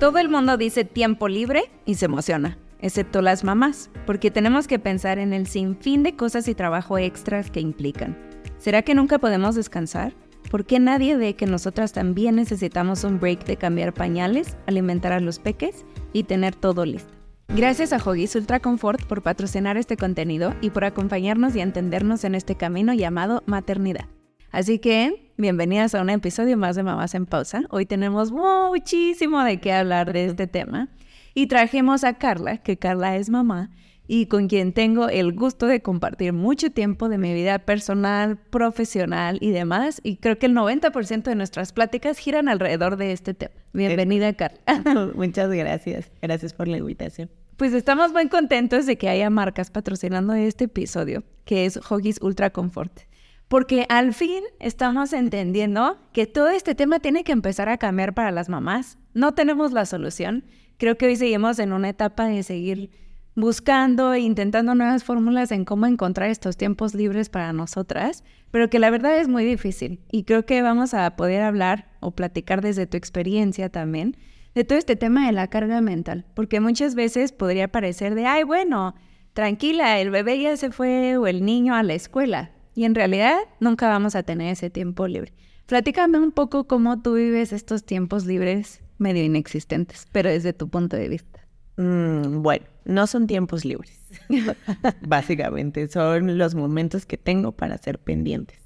Todo el mundo dice tiempo libre y se emociona, excepto las mamás, porque tenemos que pensar en el sinfín de cosas y trabajo extras que implican. ¿Será que nunca podemos descansar? ¿Por qué nadie ve que nosotras también necesitamos un break de cambiar pañales, alimentar a los peques y tener todo listo? Gracias a Hoggies Ultra Comfort por patrocinar este contenido y por acompañarnos y entendernos en este camino llamado maternidad. Así que, bienvenidas a un episodio más de Mamás en Pausa. Hoy tenemos muchísimo de qué hablar de este tema. Y trajimos a Carla, que Carla es mamá, y con quien tengo el gusto de compartir mucho tiempo de mi vida personal, profesional y demás. Y creo que el 90% de nuestras pláticas giran alrededor de este tema. Bienvenida, Carla. Muchas gracias. Gracias por la invitación. Pues estamos muy contentos de que haya marcas patrocinando este episodio, que es Hoggies Ultra Comfort porque al fin estamos entendiendo que todo este tema tiene que empezar a cambiar para las mamás. No tenemos la solución. Creo que hoy seguimos en una etapa de seguir buscando e intentando nuevas fórmulas en cómo encontrar estos tiempos libres para nosotras, pero que la verdad es muy difícil. Y creo que vamos a poder hablar o platicar desde tu experiencia también de todo este tema de la carga mental, porque muchas veces podría parecer de, ay, bueno, tranquila, el bebé ya se fue o el niño a la escuela, y en realidad nunca vamos a tener ese tiempo libre. Platícame un poco cómo tú vives estos tiempos libres medio inexistentes, pero desde tu punto de vista. Mm, bueno, no son tiempos libres, básicamente, son los momentos que tengo para ser pendientes,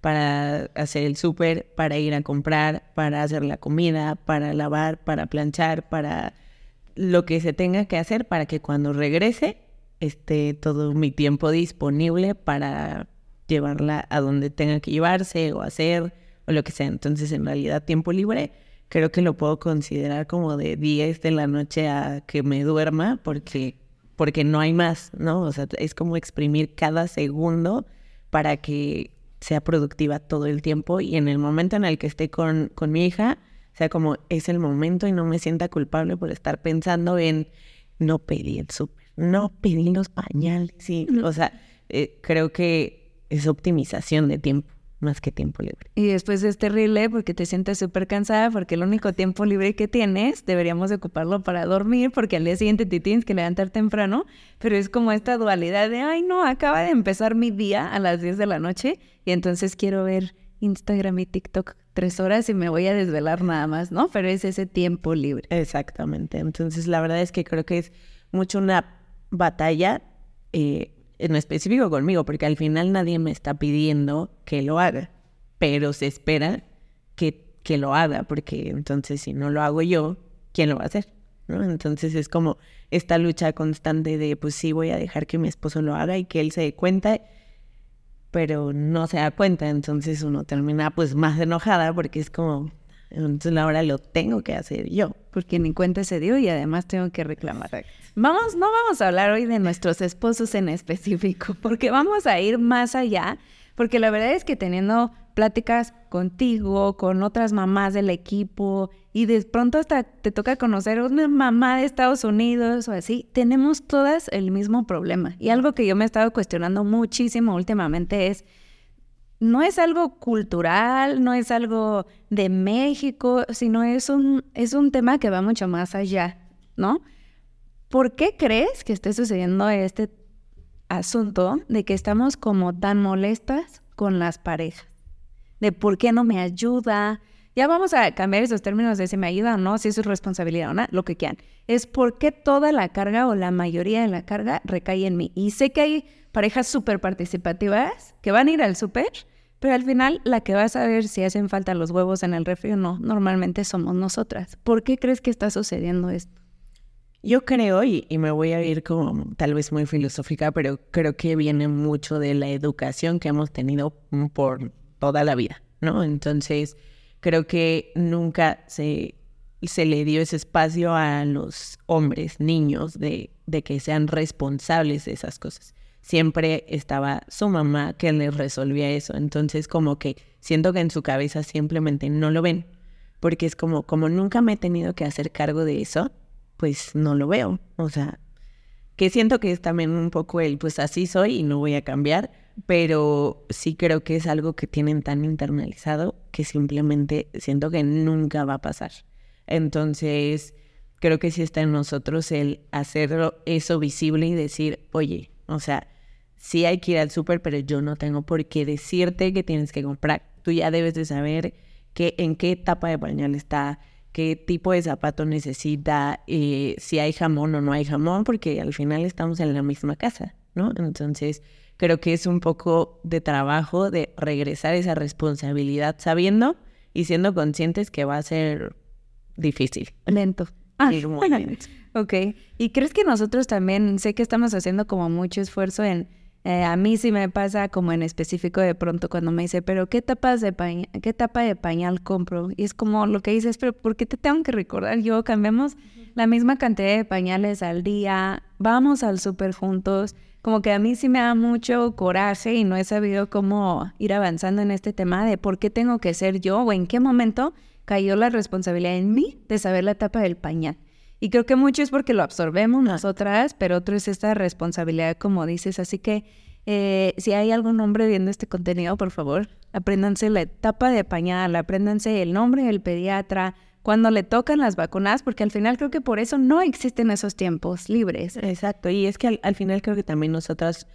para hacer el súper, para ir a comprar, para hacer la comida, para lavar, para planchar, para lo que se tenga que hacer para que cuando regrese esté todo mi tiempo disponible para llevarla a donde tenga que llevarse o hacer o lo que sea. Entonces, en realidad, tiempo libre creo que lo puedo considerar como de 10 de la noche a que me duerma porque, porque no hay más, ¿no? O sea, es como exprimir cada segundo para que sea productiva todo el tiempo y en el momento en el que esté con, con mi hija, sea como es el momento y no me sienta culpable por estar pensando en no pedir el súper, no pedir los pañales, sí, o sea, eh, creo que es optimización de tiempo más que tiempo libre. Y después es terrible porque te sientes súper cansada porque el único tiempo libre que tienes deberíamos ocuparlo para dormir porque al día siguiente te tienes que levantar temprano, pero es como esta dualidad de, ay no, acaba de empezar mi día a las 10 de la noche y entonces quiero ver Instagram y TikTok tres horas y me voy a desvelar nada más, ¿no? Pero es ese tiempo libre. Exactamente. Entonces la verdad es que creo que es mucho una batalla. Eh, en específico conmigo, porque al final nadie me está pidiendo que lo haga, pero se espera que, que lo haga, porque entonces si no lo hago yo, ¿quién lo va a hacer? ¿No? Entonces es como esta lucha constante de, pues sí, voy a dejar que mi esposo lo haga y que él se dé cuenta, pero no se da cuenta, entonces uno termina pues más enojada porque es como, entonces ahora lo tengo que hacer yo. Porque ni cuenta se dio y además tengo que reclamar. Vamos, no vamos a hablar hoy de nuestros esposos en específico, porque vamos a ir más allá, porque la verdad es que teniendo pláticas contigo, con otras mamás del equipo, y de pronto hasta te toca conocer una mamá de Estados Unidos o así, tenemos todas el mismo problema. Y algo que yo me he estado cuestionando muchísimo últimamente es, no es algo cultural, no es algo de México, sino es un, es un tema que va mucho más allá, ¿no? ¿Por qué crees que esté sucediendo este asunto de que estamos como tan molestas con las parejas? De por qué no me ayuda. Ya vamos a cambiar esos términos de si me ayuda o no, si es su responsabilidad o no, lo que quieran. Es por qué toda la carga o la mayoría de la carga recae en mí. Y sé que hay parejas súper participativas que van a ir al súper, pero al final la que va a saber si hacen falta los huevos en el refri o no, normalmente somos nosotras. ¿Por qué crees que está sucediendo esto? Yo creo, y, me voy a ir como tal vez muy filosófica, pero creo que viene mucho de la educación que hemos tenido por toda la vida, ¿no? Entonces, creo que nunca se, se le dio ese espacio a los hombres, niños, de, de que sean responsables de esas cosas. Siempre estaba su mamá que les resolvía eso. Entonces, como que siento que en su cabeza simplemente no lo ven, porque es como, como nunca me he tenido que hacer cargo de eso, pues no lo veo. O sea, que siento que es también un poco el, pues así soy y no voy a cambiar, pero sí creo que es algo que tienen tan internalizado que simplemente siento que nunca va a pasar. Entonces, creo que sí está en nosotros el hacerlo eso visible y decir, oye, o sea, sí hay que ir al súper, pero yo no tengo por qué decirte que tienes que comprar. Tú ya debes de saber que, en qué etapa de pañal está, qué tipo de zapato necesita, eh, si hay jamón o no hay jamón, porque al final estamos en la misma casa, ¿no? Entonces, creo que es un poco de trabajo de regresar esa responsabilidad sabiendo y siendo conscientes que va a ser difícil. Lento. Ah, ok. ¿Y crees que nosotros también, sé que estamos haciendo como mucho esfuerzo en, eh, a mí sí me pasa como en específico de pronto cuando me dice, pero ¿qué tapas de pañal, qué tapa de pañal compro? Y es como lo que dices, pero ¿por qué te tengo que recordar? Yo cambiamos la misma cantidad de pañales al día, vamos al súper juntos. Como que a mí sí me da mucho coraje y no he sabido cómo ir avanzando en este tema de por qué tengo que ser yo o en qué momento cayó la responsabilidad en mí de saber la tapa del pañal. Y creo que mucho es porque lo absorbemos nosotras, pero otro es esta responsabilidad, como dices. Así que eh, si hay algún hombre viendo este contenido, por favor, apréndanse la etapa de pañal, apréndanse el nombre del pediatra, cuando le tocan las vacunas, porque al final creo que por eso no existen esos tiempos libres. Exacto, y es que al, final creo que también nosotras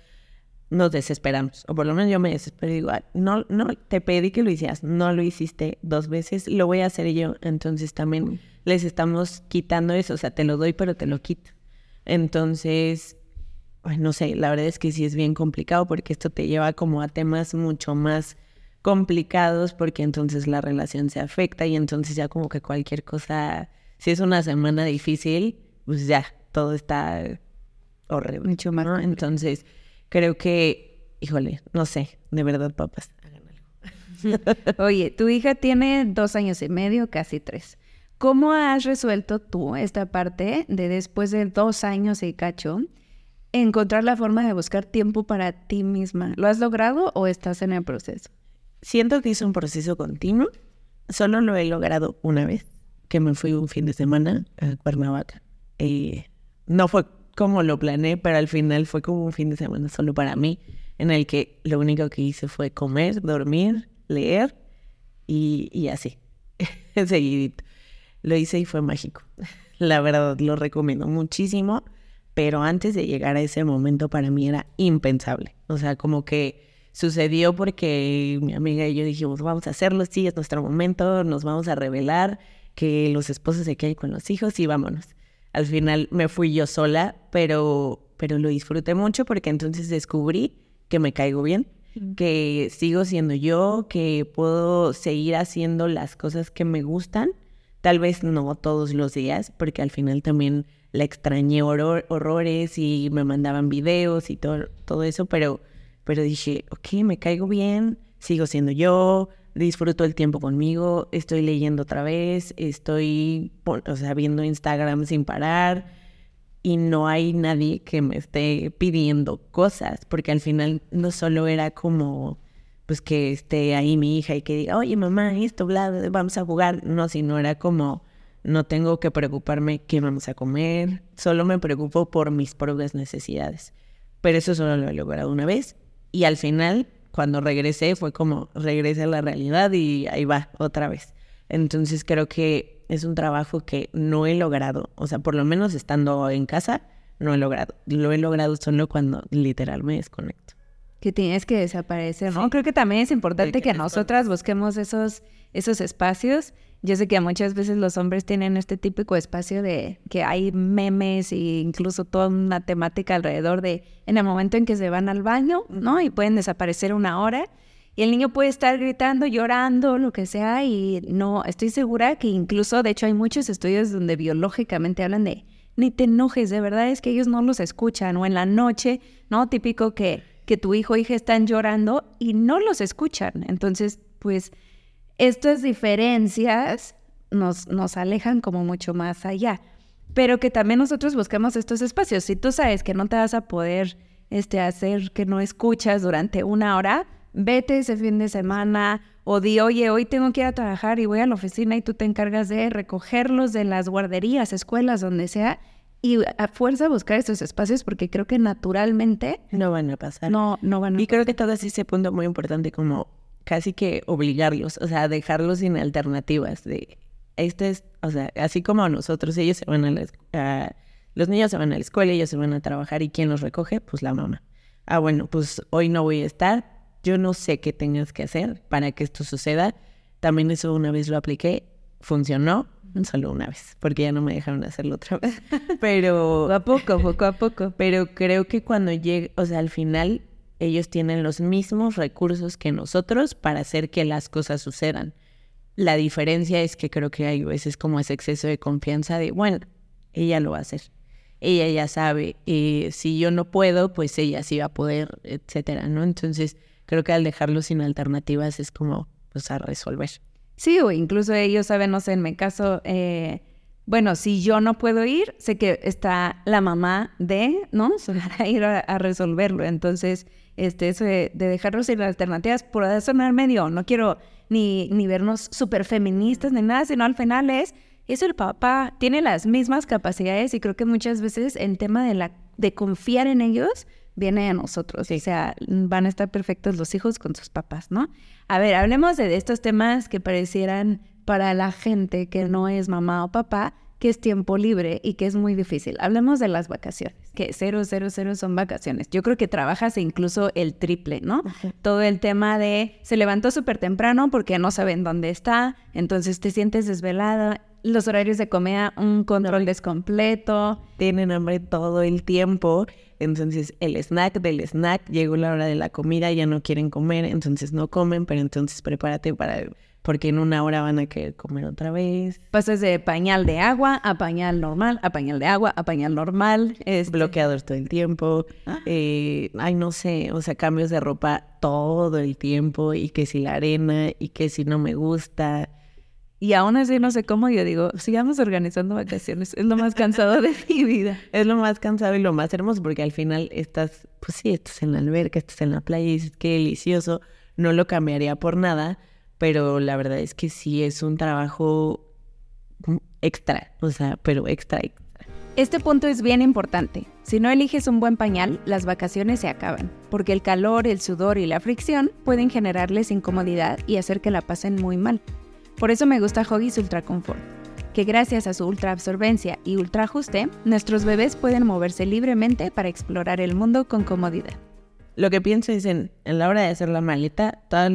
nos desesperamos, o por lo menos yo me desespero y digo, no, no, te pedí que lo hicieras, no lo hiciste dos veces, lo voy a hacer yo, entonces también les estamos quitando eso, o sea, te lo doy pero te lo quito. Entonces, no sé, la verdad es que sí es bien complicado porque esto te lleva como a temas mucho más complicados porque entonces la relación se afecta y entonces ya como que cualquier cosa, si es una semana difícil, pues ya todo está horrible. Mucho más. Entonces, creo que, híjole, no sé, de verdad, papás, hagan algo. Oye, tu hija tiene dos años y medio, casi tres. ¿Cómo has resuelto tú esta parte de después de dos años y cacho, encontrar la forma de buscar tiempo para ti misma? ¿Lo has logrado o estás en el proceso? Siento que es un proceso continuo. Solo lo he logrado una vez, que me fui un fin de semana a Cuernavaca. Y no fue como lo planeé, pero al final fue como un fin de semana solo para mí, en el que lo único que hice fue comer, dormir, leer y, y así, seguidito. Lo hice y fue mágico. La verdad, lo recomiendo muchísimo, pero antes de llegar a ese momento para mí era impensable. O sea, como que sucedió porque mi amiga y yo dijimos, vamos a hacerlo, sí, es nuestro momento, nos vamos a revelar, que los esposos se queden con los hijos y vámonos. Al final me fui yo sola, pero, pero lo disfruté mucho porque entonces descubrí que me caigo bien, que sigo siendo yo, que puedo seguir haciendo las cosas que me gustan Tal vez no todos los días, porque al final también la extrañé horrores y me mandaban videos y todo, todo eso, pero, pero dije, ok, me caigo bien, sigo siendo yo, disfruto el tiempo conmigo, estoy leyendo otra vez, estoy, o sea, viendo Instagram sin parar y no hay nadie que me esté pidiendo cosas, porque al final no solo era como pues que esté ahí mi hija y que diga, oye mamá, esto, bla, vamos a jugar. No, sino era como, no tengo que preocuparme qué vamos a comer, solo me preocupo por mis propias necesidades. Pero eso solo lo he logrado una vez y al final, cuando regresé, fue como, regresé a la realidad y ahí va, otra vez. Entonces creo que es un trabajo que no he logrado, o sea, por lo menos estando en casa, no he logrado. Lo he logrado solo cuando literal me desconecto que tienes que desaparecer, ¿no? Creo que también es importante que, nosotras busquemos esos, esos espacios. Yo sé que muchas veces los hombres tienen este típico espacio de que hay memes e incluso toda una temática alrededor de en el momento en que se van al baño, ¿no? Y pueden desaparecer una hora. Y el niño puede estar gritando, llorando, lo que sea, y no, estoy segura que incluso, de hecho, hay muchos estudios donde biológicamente hablan de ni te enojes, de verdad es que ellos no los escuchan, o en la noche, ¿no? Típico que que tu hijo o hija están llorando y no los escuchan. Entonces, pues estas diferencias nos, nos alejan como mucho más allá. Pero que también nosotros buscamos estos espacios. Si tú sabes que no te vas a poder este, hacer que no escuchas durante una hora, vete ese fin de semana o di, oye, hoy tengo que ir a trabajar y voy a la oficina y tú te encargas de recogerlos de las guarderías, escuelas, donde sea, y a fuerza buscar estos espacios porque creo que naturalmente no van a pasar. No, no van a Y creo que todo es ese punto muy importante como casi que obligarlos, o sea, dejarlos sin alternativas de este es, o sea, así como nosotros, ellos se van a la, los niños se van a la escuela, ellos se van a trabajar y ¿quién los recoge? Pues la mamá. Ah, bueno, pues hoy no voy a estar, yo no sé qué tengas que hacer para que esto suceda. También eso una vez lo apliqué, funcionó, solo una vez, porque ya no me dejaron hacerlo otra vez. Pero... Poco a poco, poco a poco. Pero creo que cuando llegue, o sea, al final ellos tienen los mismos recursos que nosotros para hacer que las cosas sucedan. La diferencia es que creo que hay veces como ese exceso de confianza de, bueno, ella lo va a hacer. Ella ya sabe, y si yo no puedo, pues ella sí va a poder, etcétera, ¿no? Entonces, creo que al dejarlo sin alternativas es como, pues, a resolver. Sí, o incluso ellos saben, no sé, en mi caso, eh, bueno, si yo no puedo ir, sé que está la mamá de, ¿no? Para ir a, resolverlo. Entonces, este, eso de, dejarlos sin alternativas puede sonar medio, no quiero ni, ni vernos súper feministas ni nada, sino al final es, eso el papá tiene las mismas capacidades y creo que muchas veces el tema de, la, de confiar en ellos viene a nosotros. O sea, van a estar perfectos los hijos con sus papás, ¿no? A ver, hablemos de estos temas que parecieran para la gente que no es mamá o papá, que es tiempo libre y que es muy difícil. Hablemos de las vacaciones, que cero, cero, cero son vacaciones. Yo creo que trabajas incluso el triple, ¿no? Todo el tema de se levantó súper temprano porque no saben dónde está, entonces te sientes desvelada. Los horarios de comida, un control descompleto. Tienen hambre todo el tiempo. Entonces el snack del snack, llegó la hora de la comida, ya no quieren comer, entonces no comen, pero entonces prepárate para porque en una hora van a querer comer otra vez. Pasas de pañal de agua a pañal normal, a pañal de agua, a pañal normal. Es este bloqueador todo el tiempo. Ah. Eh, ay, no sé, o sea, cambios de ropa todo el tiempo y que si la arena y que si no me gusta. Y aún así no sé cómo, yo digo, sigamos organizando vacaciones, es lo más cansado de mi vida. Es lo más cansado y lo más hermoso porque al final estás, pues sí, estás en la alberca, estás en la playa y dices, qué delicioso, no lo cambiaría por nada pero la verdad es que sí es un trabajo extra, o sea, pero extra. Este punto es bien importante. Si no eliges un buen pañal, las vacaciones se acaban, porque el calor, el sudor y la fricción pueden generarles incomodidad y hacer que la pasen muy mal. Por eso me gusta Huggies Ultra Comfort, que gracias a su ultra absorbencia y ultra ajuste, nuestros bebés pueden moverse libremente para explorar el mundo con comodidad. Lo que pienso es en, la hora de hacer la maleta, todos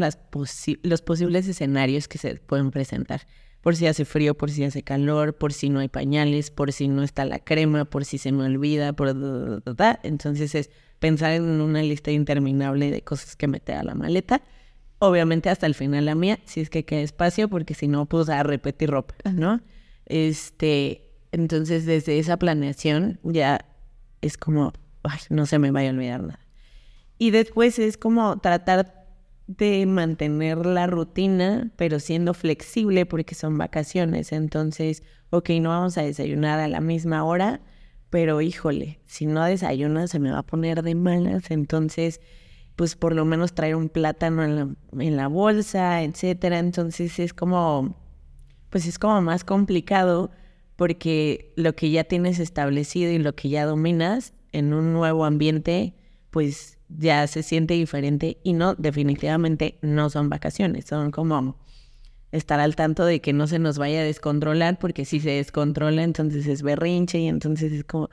los posibles escenarios que se pueden presentar. Por si hace frío, por si hace calor, por si no hay pañales, por si no está la crema, por si se me olvida, por... Entonces es pensar en una lista interminable de cosas que meter a la maleta. Obviamente hasta el final la mía, si es que queda espacio, porque si no, pues a repetir ropa, ¿no? Este, entonces desde esa planeación ya es como, ay, no se me vaya a olvidar nada. Y después es como tratar de mantener la rutina, pero siendo flexible porque son vacaciones. Entonces, ok, no vamos a desayunar a la misma hora, pero híjole, si no desayunas se me va a poner de malas. Entonces, pues por lo menos traer un plátano en la, en la bolsa, etcétera. Entonces es como, pues es como más complicado porque lo que ya tienes establecido y lo que ya dominas en un nuevo ambiente, pues ya se siente diferente y no, definitivamente no son vacaciones, son como estar al tanto de que no se nos vaya a descontrolar, porque si se descontrola entonces es berrinche y entonces es como,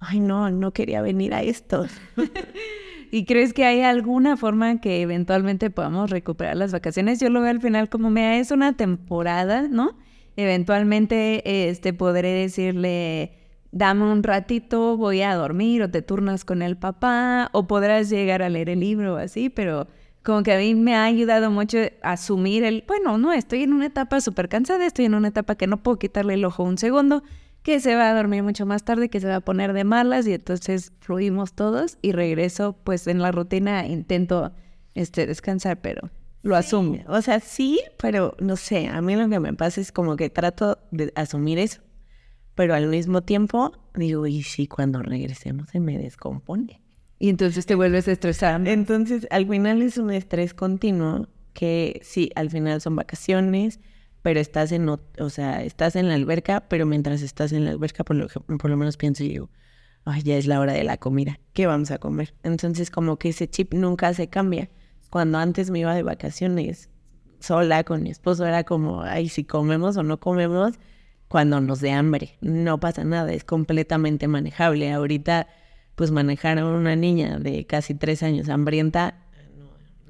ay no, no quería venir a esto. ¿Y crees que hay alguna forma que eventualmente podamos recuperar las vacaciones? Yo lo veo al final como, me es una temporada, ¿no? Eventualmente este, podré decirle dame un ratito, voy a dormir o te turnas con el papá o podrás llegar a leer el libro o así, pero como que a mí me ha ayudado mucho a asumir el, bueno, no, estoy en una etapa súper cansada, estoy en una etapa que no puedo quitarle el ojo un segundo, que se va a dormir mucho más tarde, que se va a poner de malas y entonces fluimos todos y regreso, pues en la rutina intento este, descansar, pero lo asumo. O sea, sí, pero no sé, a mí lo que me pasa es como que trato de asumir eso pero al mismo tiempo digo, y si cuando regresemos se me descompone. Y entonces te vuelves a estresar. Entonces, al final es un estrés continuo que sí, al final son vacaciones, pero estás en, o sea, estás en la alberca, pero mientras estás en la alberca, por lo, por lo menos pienso y digo, ay, ya es la hora de la comida, ¿qué vamos a comer? Entonces, como que ese chip nunca se cambia. Cuando antes me iba de vacaciones, sola, con mi esposo, era como, ay, si comemos o no comemos, cuando nos dé hambre. No pasa nada, es completamente manejable. Ahorita, pues manejar a una niña de casi tres años hambrienta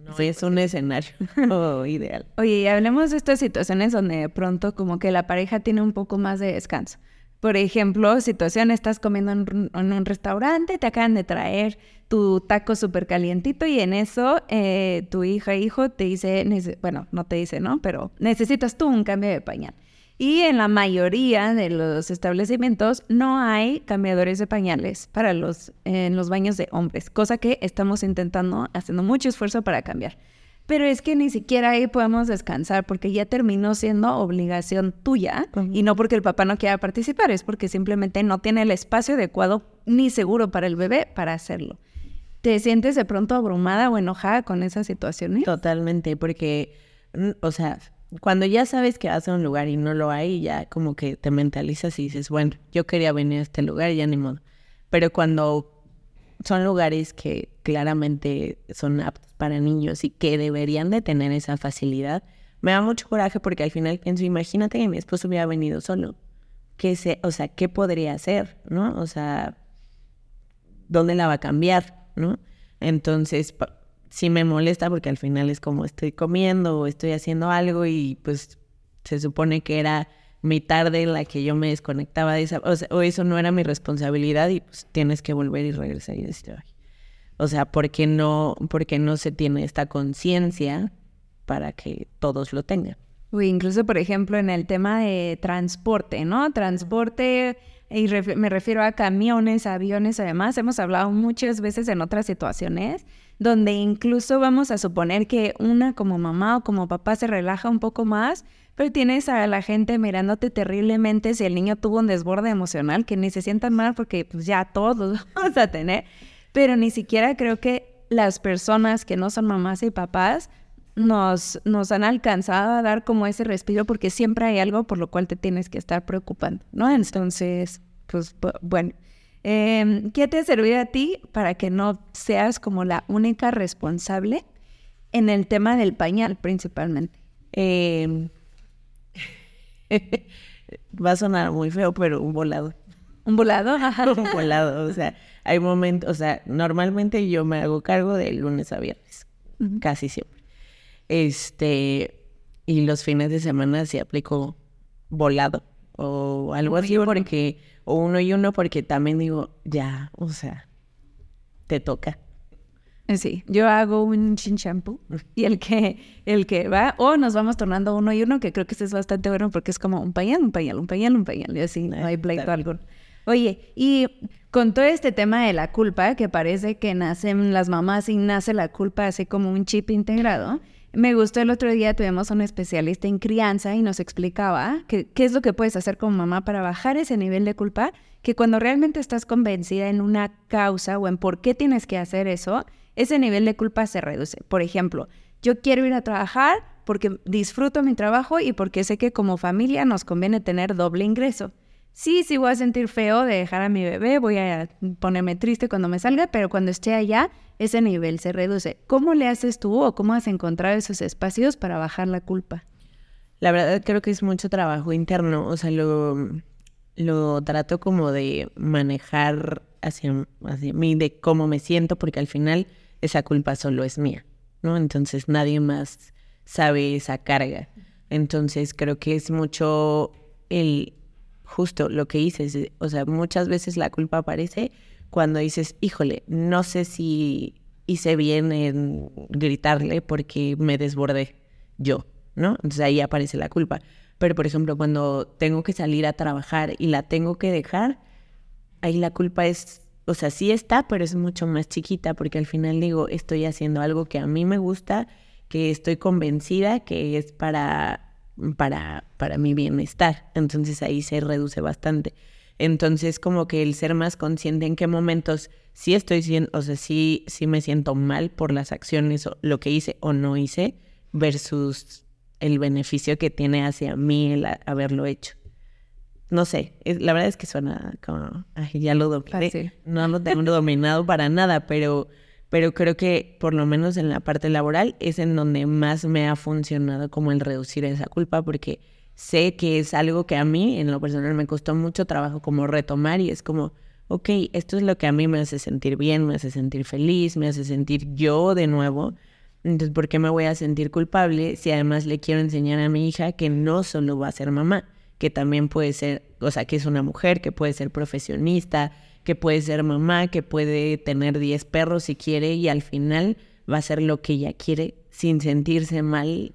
no, es un escenario ideal. Oye, y hablemos de estas situaciones donde de pronto como que la pareja tiene un poco más de descanso. Por ejemplo, situación, estás comiendo en, un restaurante, te acaban de traer tu taco súper calientito y en eso eh, tu hija hijo te dice, bueno, no te dice, ¿no? Pero necesitas tú un cambio de pañal. Y en la mayoría de los establecimientos no hay cambiadores de pañales para los, en los baños de hombres, cosa que estamos intentando, haciendo mucho esfuerzo para cambiar. Pero es que ni siquiera ahí podemos descansar porque ya terminó siendo obligación tuya y no porque el papá no quiera participar, es porque simplemente no tiene el espacio adecuado ni seguro para el bebé para hacerlo. ¿Te sientes de pronto abrumada o enojada con esas situaciones? Totalmente, porque, o sea, cuando ya sabes que vas a un lugar y no lo hay, ya como que te mentalizas y dices, bueno, yo quería venir a este lugar y ya ni modo. Pero cuando son lugares que claramente son aptos para niños y que deberían de tener esa facilidad, me da mucho coraje porque al final pienso, imagínate que mi esposo hubiera venido solo. ¿Qué se, o sea, qué podría hacer, no? O sea, ¿dónde la va a cambiar, no? Entonces, sí me molesta porque al final es como estoy comiendo o estoy haciendo algo y pues se supone que era mi tarde en la que yo me desconectaba de esa, o, eso no era mi responsabilidad y pues tienes que volver y regresar y decir, o sea, ¿por qué no, porque no se tiene esta conciencia para que todos lo tengan? Uy, incluso, por ejemplo, en el tema de transporte, ¿no? Transporte, y me refiero a camiones, aviones, además, hemos hablado muchas veces en otras situaciones donde incluso vamos a suponer que una como mamá o como papá se relaja un poco más, pero tienes a la gente mirándote terriblemente si el niño tuvo un desborde emocional, que ni se sientan mal porque pues ya todos los vamos a tener, pero ni siquiera creo que las personas que no son mamás y papás nos, nos han alcanzado a dar como ese respiro porque siempre hay algo por lo cual te tienes que estar preocupando, ¿no? Entonces, pues bueno. Em, ¿Qué te ha servido a ti para que no seas como la única responsable en el tema del pañal principalmente? Em, va a sonar muy feo, pero un volado. ¿Un volado? un volado, o sea, hay momentos, o sea, normalmente yo me hago cargo de lunes a viernes, casi siempre. Este, y los fines de semana sí aplico volado o algo así porque o uno y uno porque también digo, ya, o sea, te toca. Sí, yo hago un chin shampoo y el que, el que va, o nos vamos tornando uno y uno, que creo que este es bastante bueno porque es como un pañal, un pañal, un pañal, un pañal, y así, no hay pleito algo. Oye, y con todo este tema de la culpa, que parece que nacen las mamás y nace la culpa así como un chip integrado, me gustó el otro día, tuvimos a un especialista en crianza y nos explicaba qué es lo que puedes hacer como mamá para bajar ese nivel de culpa, que cuando realmente estás convencida en una causa o en por qué tienes que hacer eso, ese nivel de culpa se reduce. Por ejemplo, yo quiero ir a trabajar porque disfruto mi trabajo y porque sé que como familia nos conviene tener doble ingreso. Sí, sí voy a sentir feo de dejar a mi bebé, voy a ponerme triste cuando me salga, pero cuando esté allá, ese nivel se reduce. ¿Cómo le haces tú o cómo has encontrado esos espacios para bajar la culpa? La verdad creo que es mucho trabajo interno, o sea, lo, lo trato como de manejar hacia, hacia mí, de cómo me siento, porque al final esa culpa solo es mía, ¿no? Entonces nadie más sabe esa carga. Entonces creo que es mucho el justo lo que dices, o sea, muchas veces la culpa aparece cuando dices, híjole, no sé si hice bien en gritarle porque me desbordé yo, ¿no? Entonces ahí aparece la culpa. Pero por ejemplo, cuando tengo que salir a trabajar y la tengo que dejar, ahí la culpa es, o sea, sí está, pero es mucho más chiquita porque al final digo, estoy haciendo algo que a mí me gusta, que estoy convencida que es para para, para mi bienestar. Entonces ahí se reduce bastante. Entonces, como que el ser más consciente en qué momentos sí estoy siendo, o sea, sí, sí me siento mal por las acciones, o lo que hice o no hice, versus el beneficio que tiene hacia mí el haberlo hecho. No sé, la verdad es que suena como, ay, ya lo dominé. No lo tengo dominado para nada, pero pero creo que por lo menos en la parte laboral es en donde más me ha funcionado como el reducir esa culpa, porque sé que es algo que a mí en lo personal me costó mucho trabajo como retomar y es como, ok, esto es lo que a mí me hace sentir bien, me hace sentir feliz, me hace sentir yo de nuevo. Entonces, ¿por qué me voy a sentir culpable si además le quiero enseñar a mi hija que no solo va a ser mamá, que también puede ser, o sea, que es una mujer, que puede ser profesionista, que puede ser mamá, que puede tener 10 perros si quiere y al final va a hacer lo que ella quiere sin sentirse mal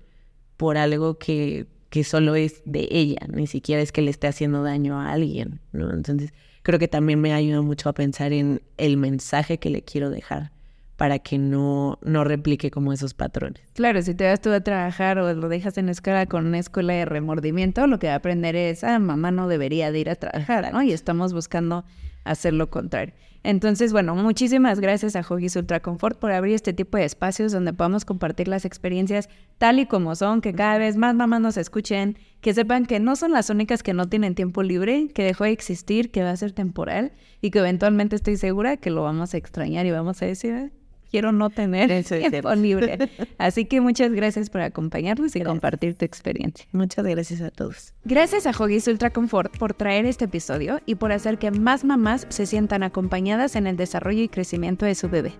por algo que, que solo es de ella, ni siquiera es que le esté haciendo daño a alguien, ¿no? Entonces, creo que también me ayuda mucho a pensar en el mensaje que le quiero dejar para que no, no replique como esos patrones. Claro, si te vas tú a trabajar o lo dejas en escuela con una escuela de remordimiento, lo que va a aprender es, ah, mamá no debería de ir a trabajar, ¿no? Y estamos buscando hacer lo contrario. Entonces, bueno, muchísimas gracias a Hoggies Ultra Comfort por abrir este tipo de espacios donde podamos compartir las experiencias tal y como son, que cada vez más mamás nos escuchen, que sepan que no son las únicas que no tienen tiempo libre, que dejó de existir, que va a ser temporal y que eventualmente estoy segura que lo vamos a extrañar y vamos a decir, quiero no tener Eso tiempo libre. Así que muchas gracias por acompañarnos y compartir tu experiencia. Muchas gracias a todos. Gracias a Hoggies Ultra Comfort por traer este episodio y por hacer que más mamás se sientan acompañadas en el desarrollo y crecimiento de su bebé.